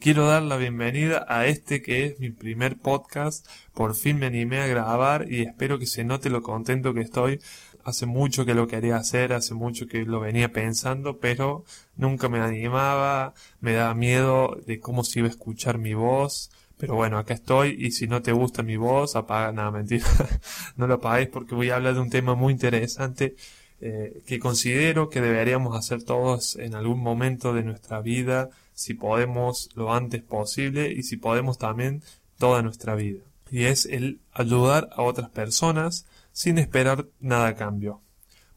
Quiero dar la bienvenida a este que es mi primer podcast. Por fin me animé a grabar y espero que se note lo contento que estoy. Hace mucho que lo quería hacer, hace mucho que lo venía pensando, pero nunca me animaba, me daba miedo de cómo se iba a escuchar mi voz. Pero bueno, acá estoy y si no te gusta mi voz, apaga, nada, mentira, no lo apagues porque voy a hablar de un tema muy interesante eh, que considero que deberíamos hacer todos en algún momento de nuestra vida si podemos lo antes posible y si podemos también toda nuestra vida. Y es el ayudar a otras personas sin esperar nada a cambio.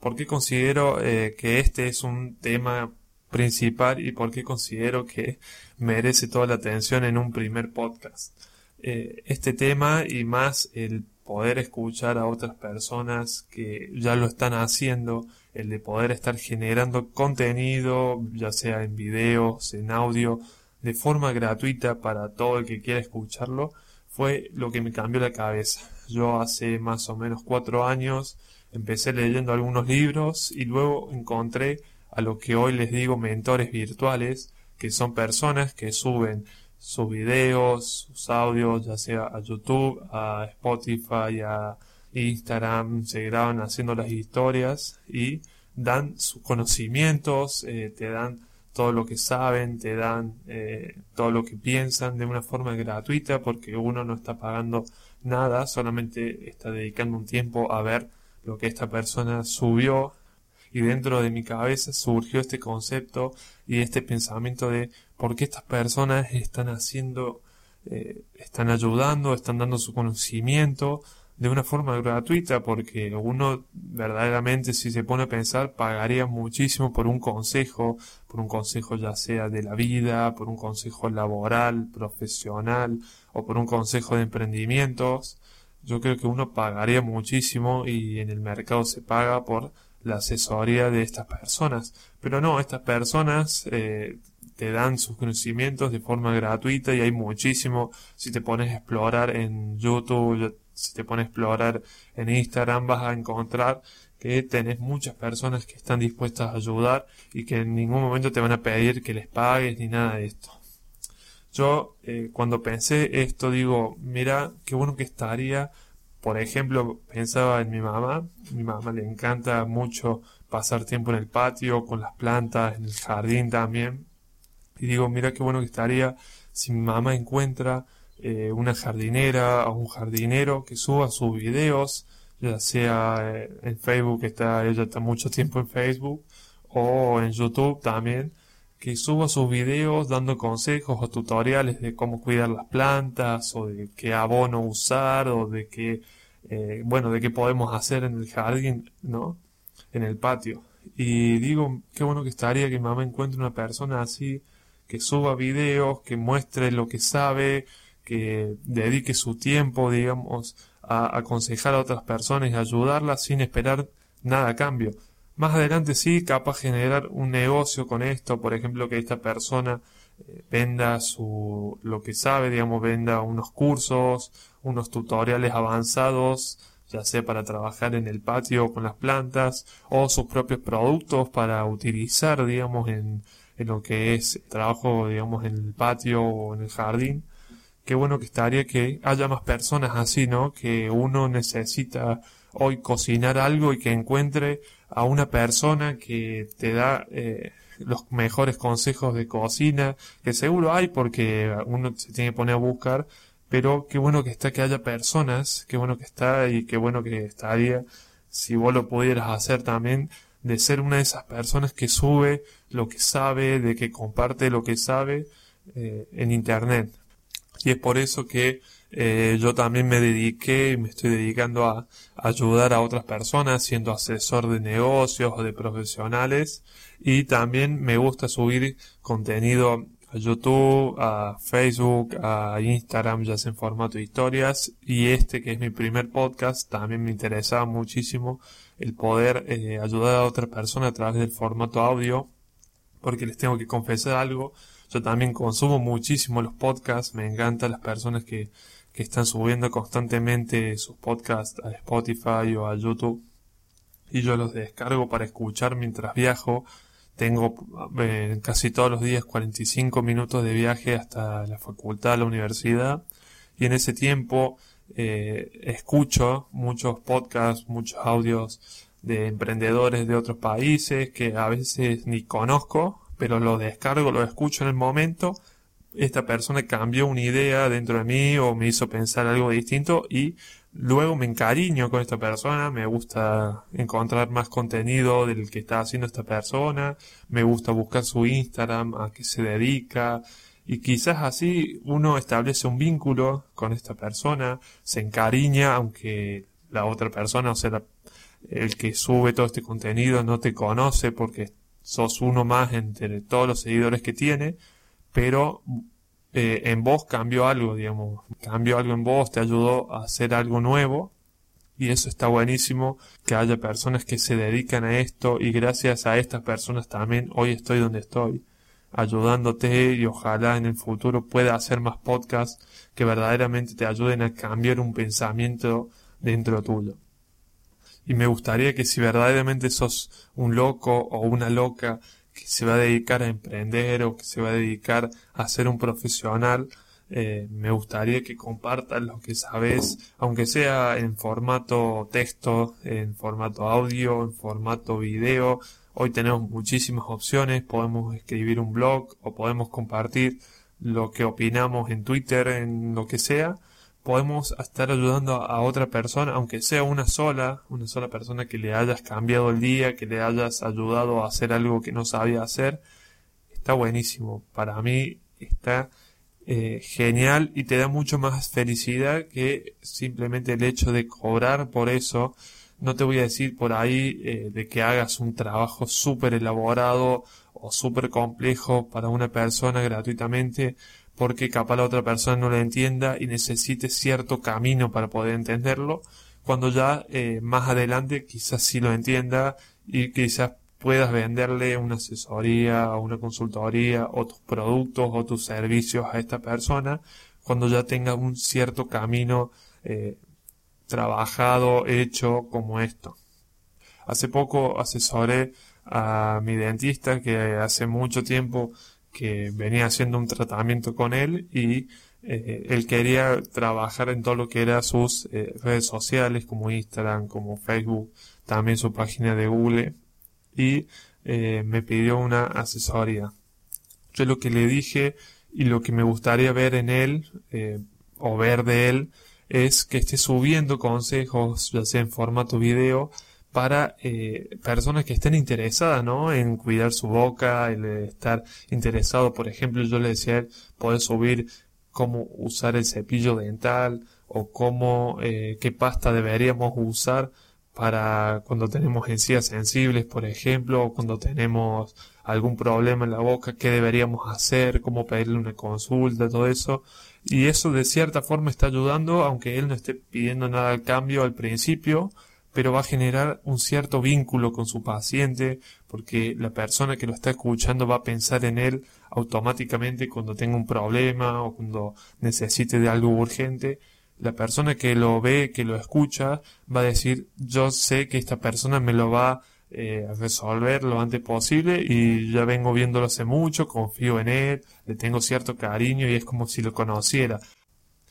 ¿Por qué considero eh, que este es un tema principal y por qué considero que merece toda la atención en un primer podcast? Eh, este tema y más el poder escuchar a otras personas que ya lo están haciendo, el de poder estar generando contenido, ya sea en videos, en audio, de forma gratuita para todo el que quiera escucharlo, fue lo que me cambió la cabeza. Yo hace más o menos cuatro años empecé leyendo algunos libros y luego encontré a lo que hoy les digo mentores virtuales, que son personas que suben sus videos, sus audios, ya sea a YouTube, a Spotify, a Instagram, se graban haciendo las historias y dan sus conocimientos, eh, te dan todo lo que saben, te dan eh, todo lo que piensan de una forma gratuita porque uno no está pagando nada, solamente está dedicando un tiempo a ver lo que esta persona subió. Y dentro de mi cabeza surgió este concepto y este pensamiento de por qué estas personas están haciendo, eh, están ayudando, están dando su conocimiento de una forma gratuita, porque uno verdaderamente si se pone a pensar pagaría muchísimo por un consejo, por un consejo ya sea de la vida, por un consejo laboral, profesional o por un consejo de emprendimientos. Yo creo que uno pagaría muchísimo y en el mercado se paga por la asesoría de estas personas. Pero no, estas personas eh, te dan sus conocimientos de forma gratuita y hay muchísimo. Si te pones a explorar en YouTube, si te pones a explorar en Instagram, vas a encontrar que tenés muchas personas que están dispuestas a ayudar y que en ningún momento te van a pedir que les pagues ni nada de esto. Yo eh, cuando pensé esto digo, mira, qué bueno que estaría por ejemplo, pensaba en mi mamá. Mi mamá le encanta mucho pasar tiempo en el patio, con las plantas, en el jardín también. Y digo, mira qué bueno que estaría si mi mamá encuentra eh, una jardinera o un jardinero que suba sus videos, ya sea eh, en Facebook, está, ella está mucho tiempo en Facebook, o en YouTube también, que suba sus videos dando consejos o tutoriales de cómo cuidar las plantas o de qué abono usar o de qué, eh, bueno, de qué podemos hacer en el jardín, ¿no? En el patio. Y digo, qué bueno que estaría que mamá encuentre una persona así, que suba videos, que muestre lo que sabe, que dedique su tiempo, digamos, a aconsejar a otras personas y ayudarlas sin esperar nada a cambio. Más adelante sí, capaz generar un negocio con esto, por ejemplo, que esta persona eh, venda su, lo que sabe, digamos, venda unos cursos, unos tutoriales avanzados, ya sea para trabajar en el patio con las plantas, o sus propios productos para utilizar, digamos, en, en lo que es trabajo, digamos, en el patio o en el jardín. Qué bueno que estaría que haya más personas así, ¿no? Que uno necesita hoy cocinar algo y que encuentre a una persona que te da eh, los mejores consejos de cocina, que seguro hay porque uno se tiene que poner a buscar, pero qué bueno que está que haya personas, qué bueno que está y qué bueno que estaría si vos lo pudieras hacer también, de ser una de esas personas que sube lo que sabe, de que comparte lo que sabe eh, en internet. Y es por eso que eh, yo también me dediqué y me estoy dedicando a, ayudar a otras personas siendo asesor de negocios o de profesionales. Y también me gusta subir contenido a YouTube, a Facebook, a Instagram, ya sea en formato de historias. Y este que es mi primer podcast también me interesaba muchísimo el poder eh, ayudar a otras personas a través del formato audio porque les tengo que confesar algo yo también consumo muchísimo los podcasts, me encantan las personas que, que están subiendo constantemente sus podcasts a Spotify o a YouTube y yo los descargo para escuchar mientras viajo. tengo eh, casi todos los días 45 minutos de viaje hasta la facultad, la universidad, y en ese tiempo eh, escucho muchos podcasts, muchos audios de emprendedores de otros países que a veces ni conozco, pero lo descargo, lo escucho en el momento. Esta persona cambió una idea dentro de mí o me hizo pensar algo distinto y luego me encariño con esta persona, me gusta encontrar más contenido del que está haciendo esta persona, me gusta buscar su Instagram, a qué se dedica, y quizás así uno establece un vínculo con esta persona, se encariña, aunque la otra persona, o sea, el que sube todo este contenido no te conoce porque sos uno más entre todos los seguidores que tiene, pero eh, en vos cambió algo, digamos, cambió algo en vos, te ayudó a hacer algo nuevo y eso está buenísimo que haya personas que se dedican a esto y gracias a estas personas también hoy estoy donde estoy ayudándote y ojalá en el futuro pueda hacer más podcasts que verdaderamente te ayuden a cambiar un pensamiento dentro tuyo. Y me gustaría que si verdaderamente sos un loco o una loca que se va a dedicar a emprender o que se va a dedicar a ser un profesional, eh, me gustaría que compartas lo que sabes, aunque sea en formato texto, en formato audio, en formato video. Hoy tenemos muchísimas opciones, podemos escribir un blog o podemos compartir lo que opinamos en Twitter, en lo que sea. Podemos estar ayudando a otra persona, aunque sea una sola, una sola persona que le hayas cambiado el día, que le hayas ayudado a hacer algo que no sabía hacer. Está buenísimo. Para mí está eh, genial y te da mucho más felicidad que simplemente el hecho de cobrar por eso. No te voy a decir por ahí eh, de que hagas un trabajo súper elaborado o súper complejo para una persona gratuitamente porque capaz la otra persona no lo entienda y necesite cierto camino para poder entenderlo cuando ya eh, más adelante quizás sí lo entienda y quizás puedas venderle una asesoría o una consultoría o tus productos o tus servicios a esta persona cuando ya tenga un cierto camino eh, trabajado, hecho como esto. Hace poco asesoré a mi dentista que hace mucho tiempo que venía haciendo un tratamiento con él y eh, él quería trabajar en todo lo que era sus eh, redes sociales como Instagram, como Facebook, también su página de Google y eh, me pidió una asesoría. Yo lo que le dije y lo que me gustaría ver en él o ver de él es que esté subiendo consejos, ya sea en formato video, para eh, personas que estén interesadas, ¿no? En cuidar su boca, en estar interesado, por ejemplo, yo le decía, poder subir cómo usar el cepillo dental o cómo, qué pasta deberíamos usar para cuando tenemos encías sensibles, por ejemplo, o cuando tenemos algún problema en la boca, qué deberíamos hacer, cómo pedirle una consulta, todo eso. Y eso de cierta forma está ayudando, aunque él no esté pidiendo nada al cambio al principio, pero va a generar un cierto vínculo con su paciente, porque la persona que lo está escuchando va a pensar en él automáticamente cuando tenga un problema o cuando necesite de algo urgente la persona que lo ve, que lo escucha, va a decir, yo sé que esta persona me lo va eh, a resolver lo antes posible y ya vengo viéndolo hace mucho, confío en él, le tengo cierto cariño y es como si lo conociera.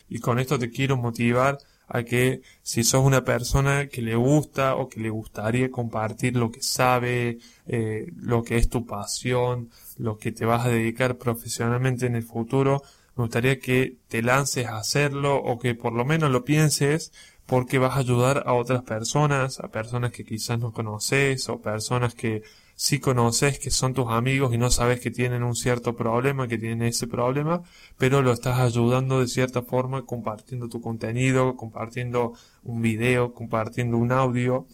Y con esto te quiero motivar a que si sos una persona que le gusta o que le gustaría compartir lo que sabe, eh, lo que es tu pasión, lo que te vas a dedicar profesionalmente en el futuro, me gustaría que te lances a hacerlo o que por lo menos lo pienses porque vas a ayudar a otras personas, a personas que quizás no conoces o personas que sí conoces que son tus amigos y no sabes que tienen un cierto problema, que tienen ese problema, pero lo estás ayudando de cierta forma compartiendo tu contenido, compartiendo un video, compartiendo un audio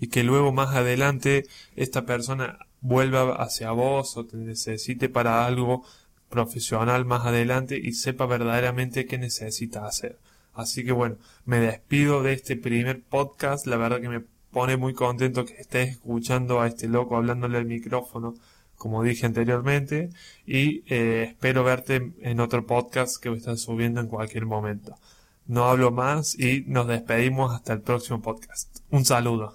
y que luego más adelante esta persona vuelva hacia vos o te necesite para algo profesional más adelante y sepa verdaderamente qué necesita hacer. Así que bueno, me despido de este primer podcast. La verdad que me pone muy contento que estés escuchando a este loco hablándole al micrófono, como dije anteriormente. Y eh, espero verte en otro podcast que a estar subiendo en cualquier momento. No hablo más y nos despedimos hasta el próximo podcast. Un saludo.